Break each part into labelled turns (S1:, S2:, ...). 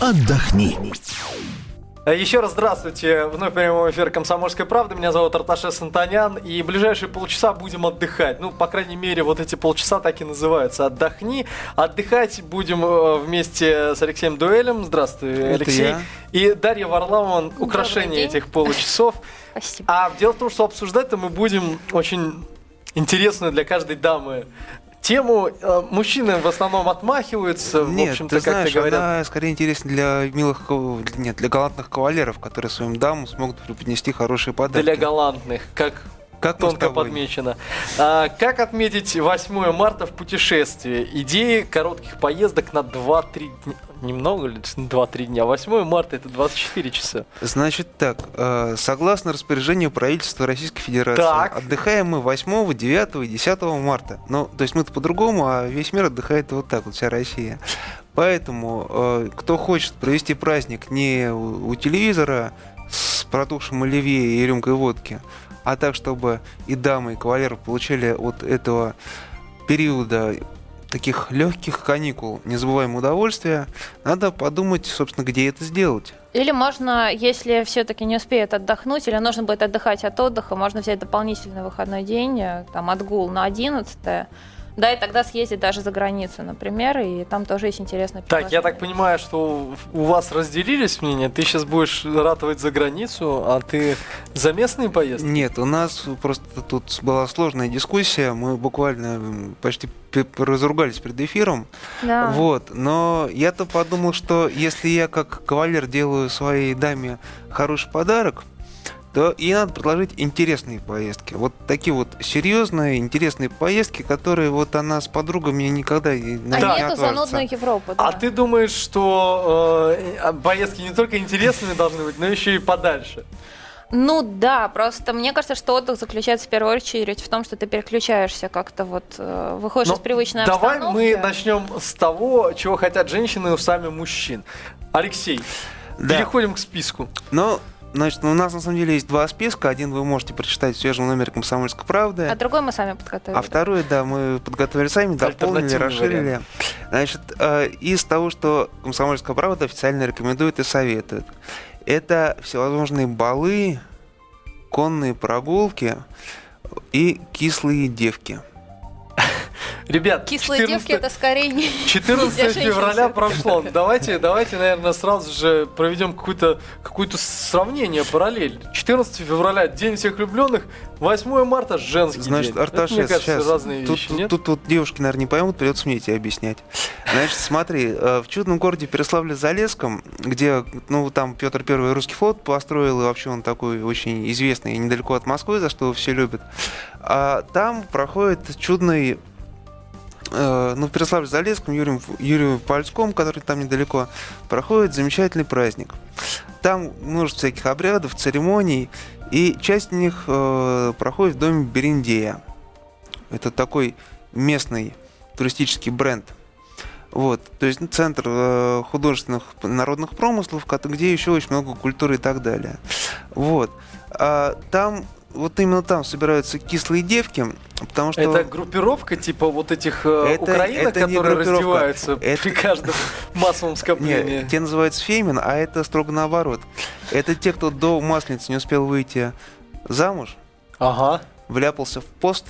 S1: отдохни.
S2: Э, Еще раз здравствуйте. Вновь прямой эфир «Комсомольской правды». Меня зовут Арташес Антонян. И ближайшие полчаса будем отдыхать. Ну, по крайней мере, вот эти полчаса так и называются. Отдохни. Отдыхать будем э, вместе с Алексеем Дуэлем. Здравствуй,
S3: Это
S2: Алексей.
S3: я.
S2: И Дарья Варламова. Украшение этих получасов.
S4: Спасибо.
S2: А дело в том, что обсуждать-то мы будем очень интересную для каждой дамы тему. Э, Мужчины в основном отмахиваются, в
S3: Нет,
S2: общем-то,
S3: ты
S2: как
S3: знаешь,
S2: то говорят.
S3: она скорее интересна для милых, кав- нет, для галантных кавалеров, которые своим дамам смогут преподнести хорошие подарки.
S2: Для галантных, как
S3: Как
S2: тонко подмечено. А, как отметить 8 марта в путешествии? Идеи коротких поездок на 2-3 дня. Немного ли? 2-3 дня. 8 марта это 24 часа.
S3: Значит так, э, согласно распоряжению правительства Российской Федерации,
S2: Так.
S3: отдыхаем мы 8, 9 и 10 марта. Ну, то есть мы-то по-другому, а весь мир отдыхает вот так вот, вся Россия. Поэтому, э, кто хочет провести праздник не у, у телевизора с протухшим оливье и рюмкой водки, а так, чтобы и дамы, и кавалеры получили от этого периода таких легких каникул, незабываемое удовольствие, надо подумать, собственно, где это сделать.
S4: Или можно, если все-таки не успеет отдохнуть, или нужно будет отдыхать от отдыха, можно взять дополнительный выходной день, э, там, отгул на 11 да, и тогда съездить даже за границу, например, и там тоже есть интересное
S2: Так, я так понимаю, что у вас разделились мнения. Ты сейчас будешь ратовать за границу, а ты за местные поездки?
S3: Нет, у нас просто тут была сложная дискуссия. Мы буквально почти разругались перед эфиром.
S4: Да.
S3: Вот. Но я-то подумал, что если я как кавалер делаю своей даме хороший подарок, то ей надо предложить интересные поездки. Вот такие вот серьезные, интересные поездки, которые вот она с подругами никогда и на
S4: А
S3: них не
S4: нету
S3: отважится.
S4: занудную Европу, да.
S2: А ты думаешь, что э, поездки не только интересными должны быть, но еще и подальше?
S4: Ну да, просто мне кажется, что отдых заключается в первую очередь в том, что ты переключаешься как-то вот, э, выходишь
S2: Ну,
S4: из привычной
S2: Давай
S4: обстановки.
S2: мы начнем с того, чего хотят женщины сами мужчин. Алексей,
S3: Да.
S2: переходим к списку.
S3: Но, значит, у нас на самом деле есть два списка. Один вы можете прочитать в свежем номере «Комсомольской правды».
S4: А другой мы сами подготовили.
S3: А второй, да, мы подготовили сами, дополнили, расширили. Значит, э, из того, что «Комсомольская правда» официально рекомендует и советует, это всевозможные балы, конные прогулки и кислые девки.
S2: Ребят,
S4: Кислые
S2: 14
S4: девки это скорее не...
S2: 14
S4: для женщин
S2: февраля прошло. Давайте, давайте, наверное, сразу же проведем какое-то какое сравнение, параллель. 14 февраля День всех влюбленных, 8 марта женский
S3: Значит,
S2: день. Это,
S3: Арташес,
S2: мне кажется,
S3: сейчас,
S2: разные
S3: тут,
S2: вещи,
S3: тут,
S2: нет?
S3: тут вот девушки, наверное, не поймут, придется мне тебе объяснять. Значит, смотри, э, в чудном городе Переславле-Залесском, где, ну, там Петр Первый русский флот построил, и вообще он такой очень известный, недалеко от Москвы, за что его все любят, а там проходит чудный э, ну, в Переславле-Залесском, Юрием, Юрию Пальском, который там недалеко, проходит замечательный праздник. Там множество всяких обрядов, церемоний, и часть них э, проходит в доме Бериндея. Это такой местный туристический бренд. Вот, то есть ну, центр э, художественных народных промыслов, где еще очень много культуры и так далее. Вот. А там, вот именно там собираются кислые девки, потому что...
S2: Это группировка типа вот этих э,
S3: Это-
S2: украинок,
S3: это
S2: которые раздеваются
S3: Это-
S2: при каждом массовом скоплении.
S3: Нет, те называются фемин, а это строго наоборот. Это те, кто до масленицы не успел выйти замуж,
S2: Ага.
S3: вляпался в пост,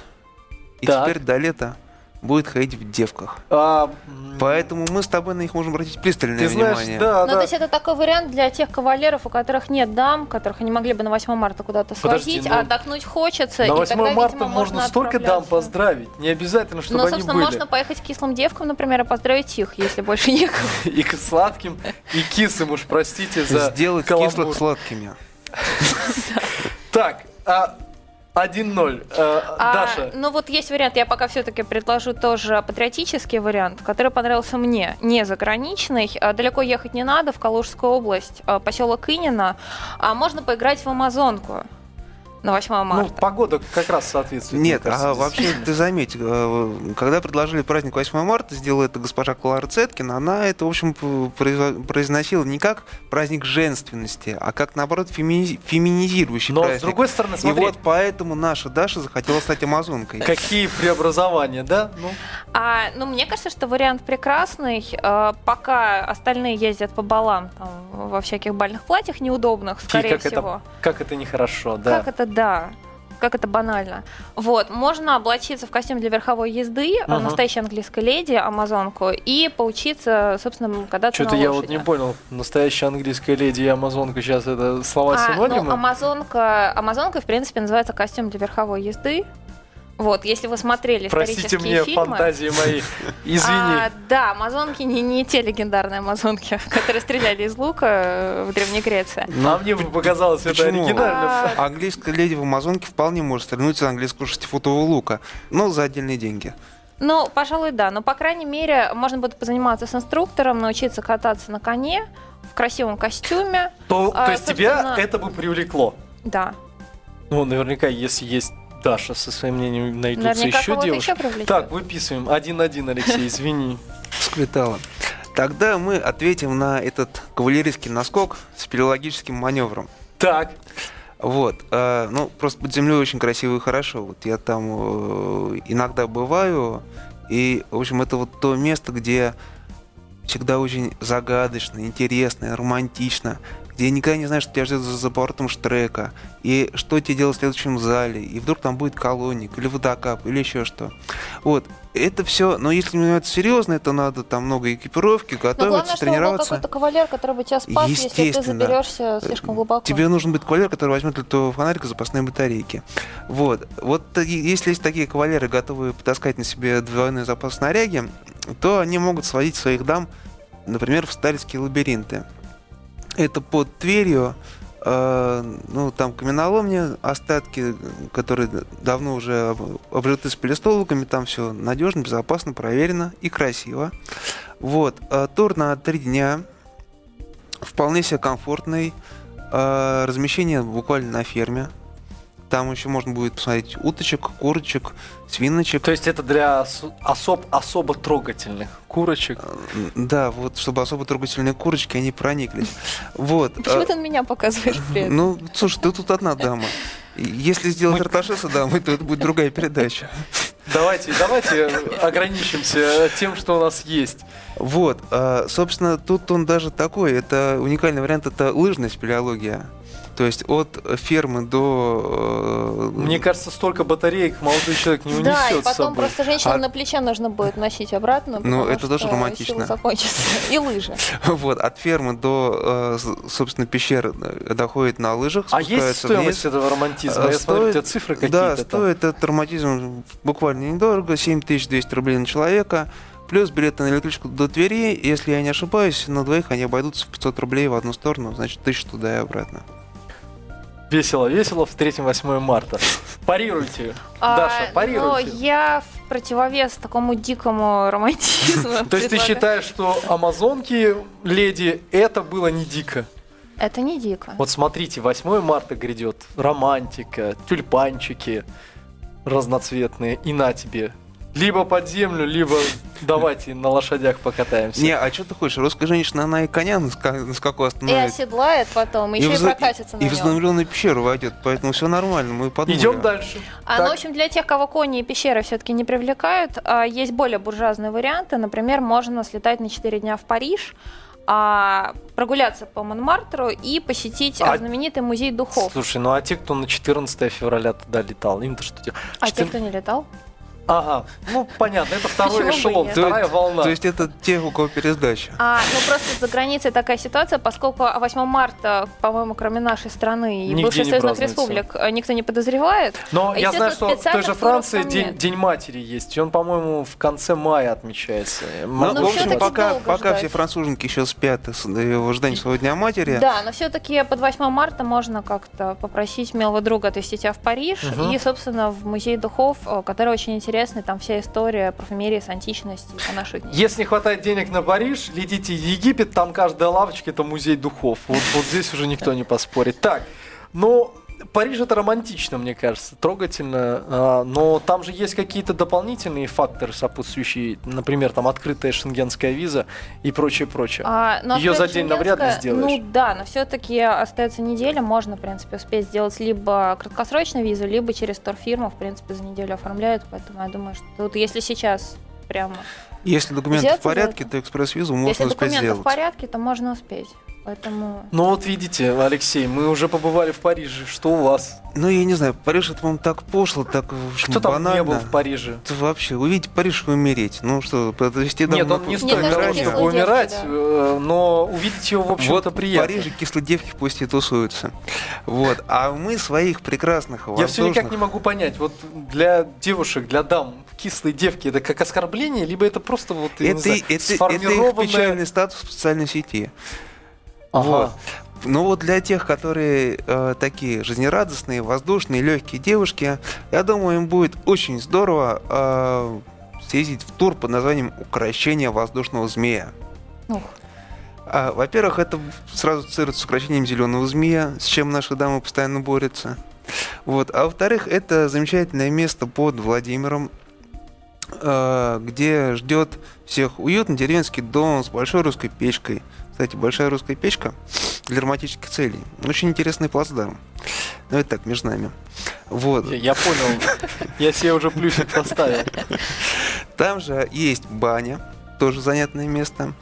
S3: и
S2: Так.
S3: теперь до лета будет ходить в девках.
S2: А,
S3: Поэтому мы с тобой на них можем обратить пристальное
S2: ты знаешь,
S3: внимание.
S2: да,
S4: Ну,
S2: да.
S4: то есть это такой вариант для тех кавалеров, у которых нет дам, которых они могли бы на 8 марта куда-то
S2: Подожди,
S4: свозить,
S2: ну,
S4: а отдохнуть хочется.
S2: На
S4: и
S2: 8
S4: тогда,
S2: марта
S4: видимо,
S2: можно столько дам поздравить. Не обязательно, чтобы
S4: Ну,
S2: они
S4: собственно,
S2: были.
S4: можно поехать к кислым девкам, например, и поздравить их, если больше некого.
S2: И к сладким, и кисым уж, простите за
S3: Сделать кислых сладкими.
S2: Так, а, 1-0. Э,
S4: А,
S2: Даша,
S4: ну вот есть вариант, я пока все-таки предложу тоже патриотический вариант, который понравился мне, не заграничный. А, Далеко ехать не надо, в Калужскую область, а, поселок Инина. А можно поиграть в Амазонку. На 8
S2: Ну,
S4: марта.
S2: погода как раз соответствует.
S3: Нет,
S2: мне кажется,
S3: а вообще, ты заметь, э, когда предложили праздник 8 марта, сделала это госпожа Клара Цеткин, она это, в общем, произносила не как праздник женственности, а как, наоборот, феми- феминизирующий
S2: Но,
S3: праздник.
S2: с другой стороны,
S3: И
S2: смотри,
S3: вот поэтому наша Даша захотела стать амазонкой.
S2: какие преобразования, да? Ну,
S4: А, ну, мне кажется, что вариант прекрасный. Э, Пока остальные ездят по балам там, во всяких бальных платьях неудобных,
S2: Фи,
S4: скорее
S2: как
S4: всего.
S2: это, как это нехорошо, да.
S4: Как это да? Как это банально. Вот, можно облачиться в костюм для верховой езды,
S2: Ага.
S4: настоящей английской леди, амазонку, и поучиться, собственно, кататься
S2: Что-то я вот не понял. Настоящая английская леди и амазонка сейчас это слова
S4: А,
S2: синонимы?
S4: ну, амазонка, амазонка, в принципе, называется костюм для верховой езды. Вот, если вы смотрели
S2: Простите
S4: исторические
S2: мне
S4: фильмы...
S2: фантазии мои. Извини.
S4: А, да, амазонки не, не те легендарные амазонки, которые стреляли из лука э, в Древней Греции.
S2: А мне бы показалось это оригинально.
S4: А,
S3: Английская леди в Амазонке вполне может стрельнуть из английского шестифутового лука, но за отдельные деньги.
S4: Ну, пожалуй, да. Но, по крайней мере, можно будет позаниматься с инструктором, научиться кататься на коне в красивом костюме.
S2: То,
S4: а,
S2: то есть тебя
S4: собственно-
S2: это бы привлекло?
S4: Да.
S2: Ну, наверняка, если есть Даша со своим мнением, найдутся
S4: Наверняка
S2: еще девушки.
S4: еще.
S2: Так, выписываем. Один-один, Алексей, извини.
S3: Склетало. Тогда мы ответим на этот кавалерийский наскок с пелеологическим маневром.
S2: Так,
S3: Вот, э, ну, просто под землей очень красиво и хорошо. Вот я там э, иногда бываю, и, в общем, это вот то место, где всегда очень загадочно, интересно, романтично, где никогда не знаешь, что тебя ждет за, за поворотом штрека, и что тебе делать в следующем зале, и вдруг там будет колонник, или водокап, или еще что. Вот, это все, но если это серьезно, это надо там много экипировки,
S4: Но
S3: готовиться,
S4: главное, чтобы был
S3: тренироваться.
S4: какой-то кавалер, который бы тебя спас, если ты заберешься слишком глубоко.
S3: Тебе нужен быть кавалер, который возьмет для твоего фонарика запасные батарейки. Вот. Вот если есть такие кавалеры, готовые потаскать на себе двойной запас снаряги, то они могут сводить своих дам, например, в сталинские лабиринты. Это под Тверью, э, ну, там каменоломни, остатки, которые давно уже об- обжиты с пелестолуками, там все надежно, безопасно, проверено и красиво. Вот. э, Тур на три дня, вполне себе комфортный, э, размещение буквально на ферме. Там еще можно будет посмотреть уточек, курочек, свиночек.
S2: то есть это для ос- особ, особо трогательных курочек.
S3: Э, Да, вот, чтобы особо трогательные курочки, они прониклись. Вот.
S4: Почему
S3: э,
S4: ты на меня показываешь при этом?
S3: Ну, слушай, ты тут одна дама. Если сделать Арташеса дамой, то это будет другая передача.
S2: Давайте, давайте ограничимся тем, что у нас есть.
S3: Вот, э, собственно, тут он даже такой, это уникальный вариант, это лыжная спелеология. То есть от фермы до... э,
S2: Мне кажется, столько батареек молодой человек не унесет
S4: Да, и
S2: с
S4: потом
S2: собой.
S4: просто женщину
S3: А-
S4: на плече нужно будет носить обратно,
S3: Ну, это тоже романтично.
S4: И лыжи.
S3: Вот, от фермы до, э, с- собственно, пещер э, доходит на лыжах,
S2: А есть
S3: спускается
S2: стоимость этого романтизма?
S3: А,
S2: Я смотрю, у
S3: стоит-
S2: тебя цифры
S3: Да,
S2: какие-то там.
S3: стоит этот романтизм буквально недорого, 7200 рублей на человека, плюс билеты на электричку до Твери, если я не ошибаюсь, на двоих они обойдутся в 500 рублей в одну сторону, значит, 1000 туда и обратно.
S2: Весело, весело, встретим 8 марта. Парируйте.
S4: А,
S2: Даша,
S4: Но
S2: парируйте.
S4: я в противовес такому дикому романтизму.
S2: То есть ты считаешь, что амазонки, леди, это было не дико?
S4: Это не дико.
S2: Вот смотрите, 8 марта грядет, романтика, тюльпанчики разноцветные, и на тебе. Либо под землю, либо давайте на лошадях покатаемся.
S3: Не, а что ты хочешь? Русская женщина, она и коня на, ска- на скаку
S4: И
S3: остановит.
S4: оседлает потом, еще и,
S3: в за-
S4: прокатится на
S3: и в пещеру войдет, поэтому все нормально, мы подумали.
S2: Идем дальше.
S4: А,
S2: Так.
S4: ну, в общем, для тех, кого кони и пещеры все-таки не привлекают, а, есть более буржуазные варианты. Например, можно слетать на 4 дня в Париж, а, прогуляться по Монмартру и посетить
S2: А-
S4: а, знаменитый музей духов.
S2: Слушай, ну а те, кто на 14 февраля туда летал, им-то что делать?
S4: А
S2: Четыр-
S4: те, кто не летал?
S2: Ага, ну понятно, это второй
S4: Почему бы
S2: эшелон,
S4: нет?
S2: вторая волна.
S3: То есть это те, у кого пересдача.
S4: А, ну просто за границей такая ситуация, поскольку 8 марта, по-моему, кроме нашей страны и
S2: Нигде
S4: бывших
S2: не
S4: союзных
S2: празднуется.
S4: республик э, никто не подозревает.
S2: Но
S4: А,
S2: я знаю, что в той же Франции день, матери есть, и он, по-моему, в конце мая отмечается.
S3: Ну, в общем,
S4: всё-таки
S3: пока,
S4: долго
S3: пока
S4: ждать.
S3: все француженки еще спят с- в ожидании своего дня матери,
S4: Да, но все-таки под 8 марта можно как-то попросить милого друга отвезти тебя в Париж
S2: Мгм.
S4: и, собственно, в музей духов, э, который очень интересный, там вся история парфюмерии с античности по наши.
S2: Если не хватает денег на Париж, летите в Египет, там каждая лавочка это музей духов. Вот, вот здесь уже никто не поспорит. Так, ну, Париж это романтично, мне кажется, трогательно, а, но там же есть какие-то дополнительные факторы сопутствующие, например, там открытая шенгенская виза и прочее, прочее.
S4: А,
S2: Её за день навряд ли сделаешь.
S4: Ну да, но все-таки остается неделя, можно, в принципе, успеть сделать либо краткосрочную визу, либо через турфирму, в принципе, за неделю оформляют, поэтому я думаю, что тут, если сейчас прямо,
S3: Если документы в порядке, то экспресс-визу можно
S4: если
S3: успеть
S4: документы
S3: сделать.
S4: в порядке, то можно успеть. Поэтому
S2: Ну вот видите, Алексей, мы уже побывали в Париже, что у вас?
S3: Ну, я не знаю, Париж это, по-моему, так пошло, так в общем,
S2: Кто там
S3: банально.
S2: не был в Париже?
S3: Это вообще, увидеть Париж и умереть. Ну что, подвести дом
S2: Нет, он не стоит
S4: Нет,
S2: того, чтобы умирать,
S4: да.
S2: э, но увидеть его, в общем-то,
S3: Вот в
S2: приятно.
S3: Париже кислые девки пусть и тусуются. Вот. А мы своих прекрасных
S2: Я все никак
S3: воздушных-
S2: не могу понять, вот для девушек, для дам, кислые девки, это как оскорбление, либо это просто вот,
S3: Это,
S2: знаю,
S3: это, это их
S2: сформированное-
S3: печальный статус в социальной сети.
S2: Ага.
S3: Вот. Ну вот для тех, которые э, такие жизнерадостные, воздушные, легкие девушки, я думаю, им будет очень здорово э, съездить в тур под названием «Укращение воздушного змея».
S4: ух,
S3: А, во-первых, это сразу ассоциируется с украшением зеленого змея, с чем наши дамы постоянно борются. Вот. А во-вторых, это замечательное место под Владимиром, э, где ждет всех уютный деревенский дом с большой русской печкой. Кстати, большая русская печка для романтических целей. Очень интересный плацдарм. Ну, это так, между нами. Вот.
S2: Я, я понял, я себе уже плюсик поставил.
S3: Там же есть баня, тоже занятное место.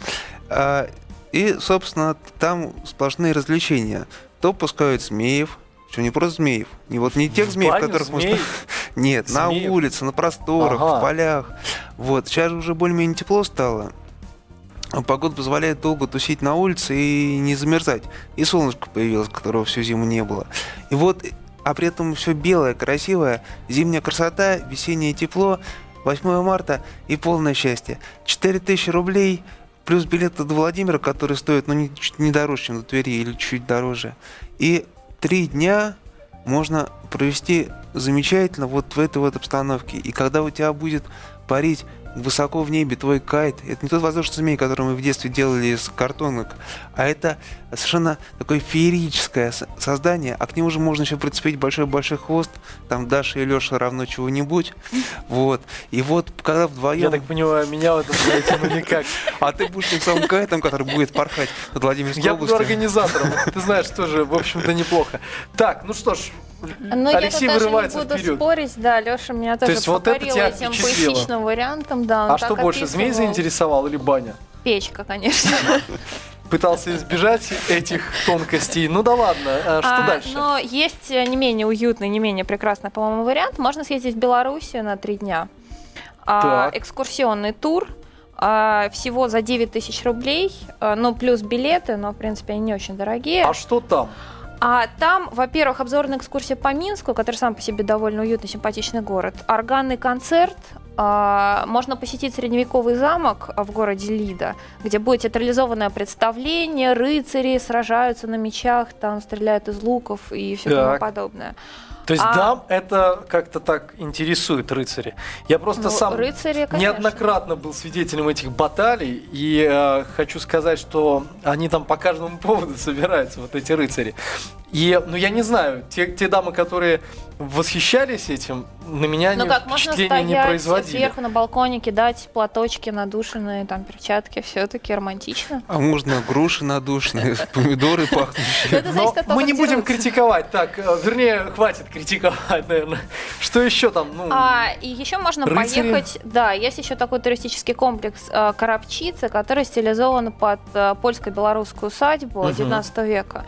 S3: А, И, собственно, там сплошные развлечения. То пускают змеев, что не просто змеев, не вот не тех змеев, которых мы...
S2: змей?
S3: Нет, на
S2: Змеев?
S3: улице, на просторах,
S2: Ага.
S3: в полях. Вот, сейчас же уже более-менее тепло стало. Погода позволяет долго тусить на улице и не замерзать. И солнышко появилось, которого всю зиму не было. И вот, а при этом все белое, красивое, зимняя красота, весеннее тепло, 8 марта и полное счастье. 4000 рублей плюс билет до Владимира, который стоит, ну, не, чуть не дороже, чем до Твери, или чуть дороже. И три дня можно провести замечательно вот в этой вот обстановке. И когда у тебя будет парить высоко в небе твой кайт, это не тот воздушный змей, который мы в детстве делали из картонок, а это совершенно такое феерическое создание, а к нему же можно еще прицепить большой-большой хвост, там Даша и Леша равно чего-нибудь, вот. И вот когда вдвоем...
S2: Я так понимаю, меня в этом знаете, ну никак.
S3: А ты будешь тем самым кайтом, который будет порхать над Владимирской
S2: Я буду организатором. Ты знаешь, тоже, в общем-то, неплохо. Так, ну что ж,
S4: Ну,
S2: Алексей
S4: я тут даже не
S2: вырывается
S4: буду
S2: вперед.
S4: спорить, да, Леша меня тоже
S2: есть вот это тебя
S4: этим
S2: впечатлило?
S4: поэтичным вариантом, да.
S2: А что больше, змей
S4: описывал.
S2: заинтересовал или баня?
S4: Печка, конечно.
S2: Пытался избежать этих тонкостей. Ну да ладно, а что
S4: А,
S2: дальше?
S4: Но есть э, не менее уютный, не менее прекрасный, по-моему, вариант. Можно съездить в Белоруссию на три дня. А,
S2: Так.
S4: экскурсионный тур. а, всего за 9 тысяч рублей, а, ну, плюс билеты, но, в принципе, они не очень дорогие.
S2: А что там?
S4: А там, во-первых, обзорная экскурсия по Минску, который сам по себе довольно уютный, симпатичный город. Органный концерт. а, Можно посетить средневековый замок в городе Лида, где будет театрализованное представление, рыцари сражаются на мечах, там стреляют из луков и все тому подобное.
S2: То есть
S4: А-
S2: дам это как-то так интересует рыцари. Я просто
S4: Ну,
S2: сам
S4: рыцари, конечно.
S2: неоднократно был свидетелем этих баталий, и э, хочу сказать, что они там по каждому поводу собираются, вот эти рыцари. И, ну, я не знаю, те, те дамы, которые восхищались этим, на меня
S4: Ну
S2: они
S4: как, можно
S2: впечатления не
S4: стоять
S2: производили.
S4: сверху на балконе, кидать платочки надушенные, там перчатки, все-таки романтично.
S3: А можно груши надушные, помидоры пахнущие.
S4: Это
S2: Но мы не будем критиковать, так, э, вернее, хватит критиковать, наверное. Что еще там? Ну,
S4: А, и еще можно поехать, да, есть еще такой туристический комплекс э, Коробчица, который стилизован под э, польско-белорусскую усадьбу
S2: Мгм.
S4: 19 века.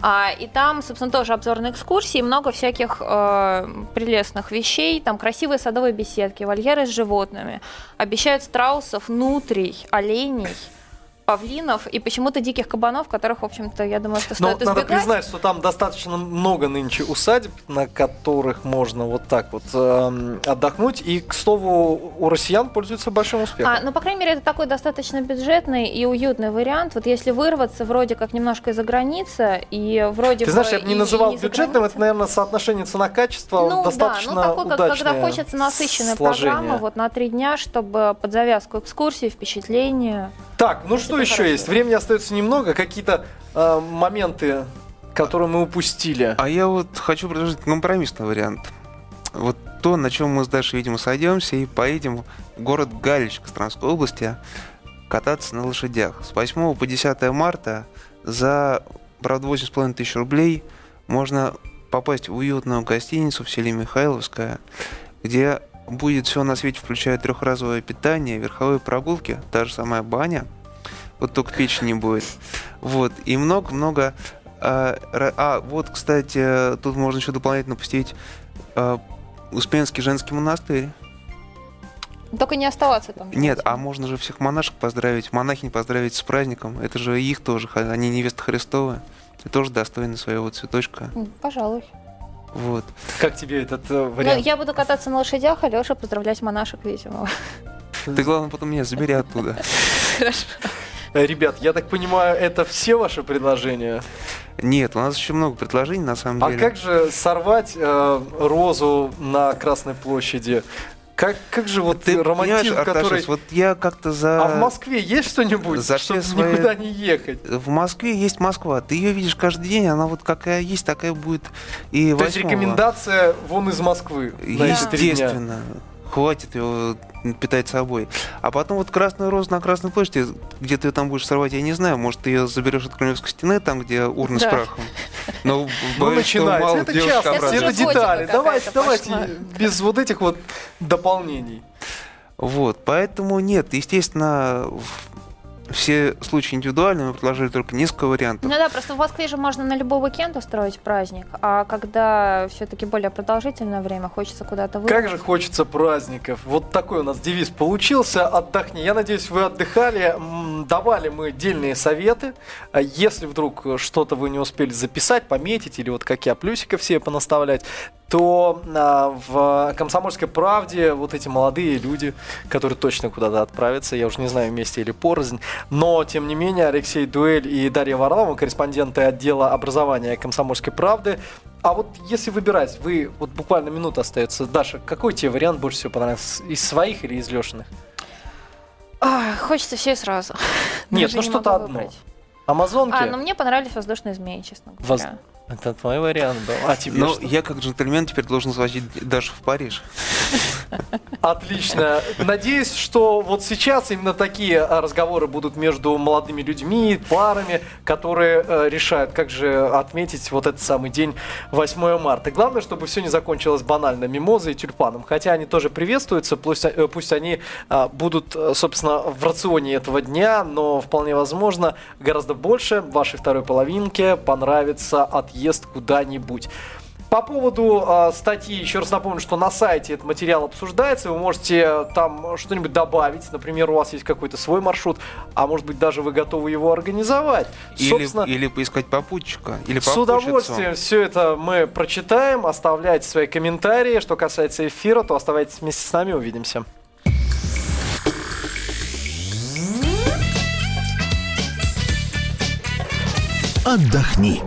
S4: А, и там, собственно, тоже обзорные экскурсии, много всяких э, прелестных вещей. Там красивые садовые беседки, вольеры с животными. Обещают страусов, нутрий, оленей, павлинов и почему-то диких кабанов, которых, в общем-то, я думаю, что
S2: Но
S4: стоит
S2: надо
S4: избегать.
S2: признать, что там достаточно много нынче усадеб, на которых можно вот так вот эм, отдохнуть. И, к слову, у россиян пользуются большим успехом.
S4: А, ну, по крайней мере, это такой достаточно бюджетный и уютный вариант. Вот если вырваться вроде как немножко из-за границы и вроде
S2: Ты знаешь, я бы не
S4: и- и
S2: называл
S4: не за
S2: бюджетным, это, наверное, соотношение цена-качество
S4: ну,
S2: достаточно
S4: да, ну такой, как, когда хочется насыщенной
S2: сложение.
S4: программы вот на три дня, чтобы под завязку экскурсии, впечатления.
S2: Так, ну
S4: Это
S2: что еще
S4: хорошо.
S2: есть? Времени остается немного. Какие-то э, моменты который мы упустили?
S3: А я вот хочу предложить компромиссный вариант. Вот то, на чем мы с Дашей, видимо, сойдемся и поедем в город Галич Костромской области кататься на лошадях. С 8 по 10 марта за, правда, 8,5 тысяч рублей можно попасть в уютную гостиницу в селе Михайловская, где будет все на свете, включая трехразовое питание, верховые прогулки, та же самая баня, вот только печи не будет. Вот, и много-много... А, а, вот, кстати, тут можно еще дополнительно посетить а, Успенский женский монастырь.
S4: Только не оставаться там.
S3: Нет, а можно же всех монашек поздравить, монахинь поздравить с праздником. Это же их тоже, они невеста Христова. И тоже достойны своего цветочка.
S4: Пожалуй.
S3: Вот.
S2: Как тебе этот э, вариант?
S4: Ну, я буду кататься на лошадях, а Леша поздравлять монашек, видимо.
S3: Ты, главное, потом меня забери оттуда.
S4: Хорошо.
S2: Ребят, я так понимаю, это все ваши предложения?
S3: Нет, у нас еще много предложений, на самом
S2: а
S3: деле.
S2: А как же сорвать э, розу на Красной площади? Как, как же вот
S3: ты
S2: романтизм, который...
S3: вот я как-то за...
S2: А в Москве есть что-нибудь,
S3: за
S2: чтобы
S3: свои...
S2: никуда не ехать?
S3: В Москве есть Москва. Ты ее видишь каждый день, она вот какая есть, такая будет и
S2: То есть рекомендация вон из Москвы
S3: Естественно. Хватит его питать собой. А потом вот Красную Розу на Красной площади, где ты ее там будешь сорвать, я не знаю. Может, ты ее заберешь от Кремлевской стены, там, где урны да. с прахом.
S2: Но ну, начинается. Это часто, это детали. Давайте, давайте без вот этих вот дополнений.
S3: Вот, поэтому нет, естественно, все случаи индивидуальные, мы предложили только несколько вариантов.
S4: Ну да, просто в Москве же можно на любой уикенд устроить праздник, а когда все-таки более продолжительное время, хочется куда-то выйти.
S2: Как же хочется праздников. Вот такой у нас девиз получился. Отдохни. Я надеюсь, вы отдыхали. Давали мы дельные советы. А если вдруг что-то вы не успели записать, пометить или вот как я плюсиков все понаставлять, то а, в «Комсомольской правде» вот эти молодые люди, которые точно куда-то отправятся, я уже не знаю, вместе или порознь, но, тем не менее, Алексей Дуэль и Дарья Варлова, корреспонденты отдела образования «Комсомольской правды», а вот если выбирать, вы, вот буквально минута остается, Даша, какой тебе вариант больше всего понравился, из своих или из Лешиных?
S4: А, хочется все сразу.
S2: Нет, ну что-то одно. Амазонки?
S4: А, ну мне понравились воздушные змеи, честно говоря. Воз...
S2: Это твой вариант был.
S3: А тебе Ну, я как джентльмен теперь должен звозить Дашу в Париж.
S2: Отлично. Надеюсь, что вот сейчас именно такие а, разговоры будут между молодыми людьми, парами, которые э, решают, как же отметить вот этот самый день 8 марта. Главное, чтобы все не закончилось банально мимозой и тюльпаном. Хотя они тоже приветствуются, пусть, э, пусть они э, будут, собственно, в рационе этого дня, но вполне возможно гораздо больше вашей второй половинке понравится от отъезд куда-нибудь. По поводу э, статьи, еще раз напомню, что на сайте этот материал обсуждается, вы можете там что-нибудь добавить, например, у вас есть какой-то свой маршрут, а может быть даже вы готовы его организовать.
S3: Или, Собственно, или поискать попутчика, или
S2: С удовольствием все это мы прочитаем, оставляйте свои комментарии. Что касается эфира, то оставайтесь вместе с нами, увидимся.
S1: Отдохни.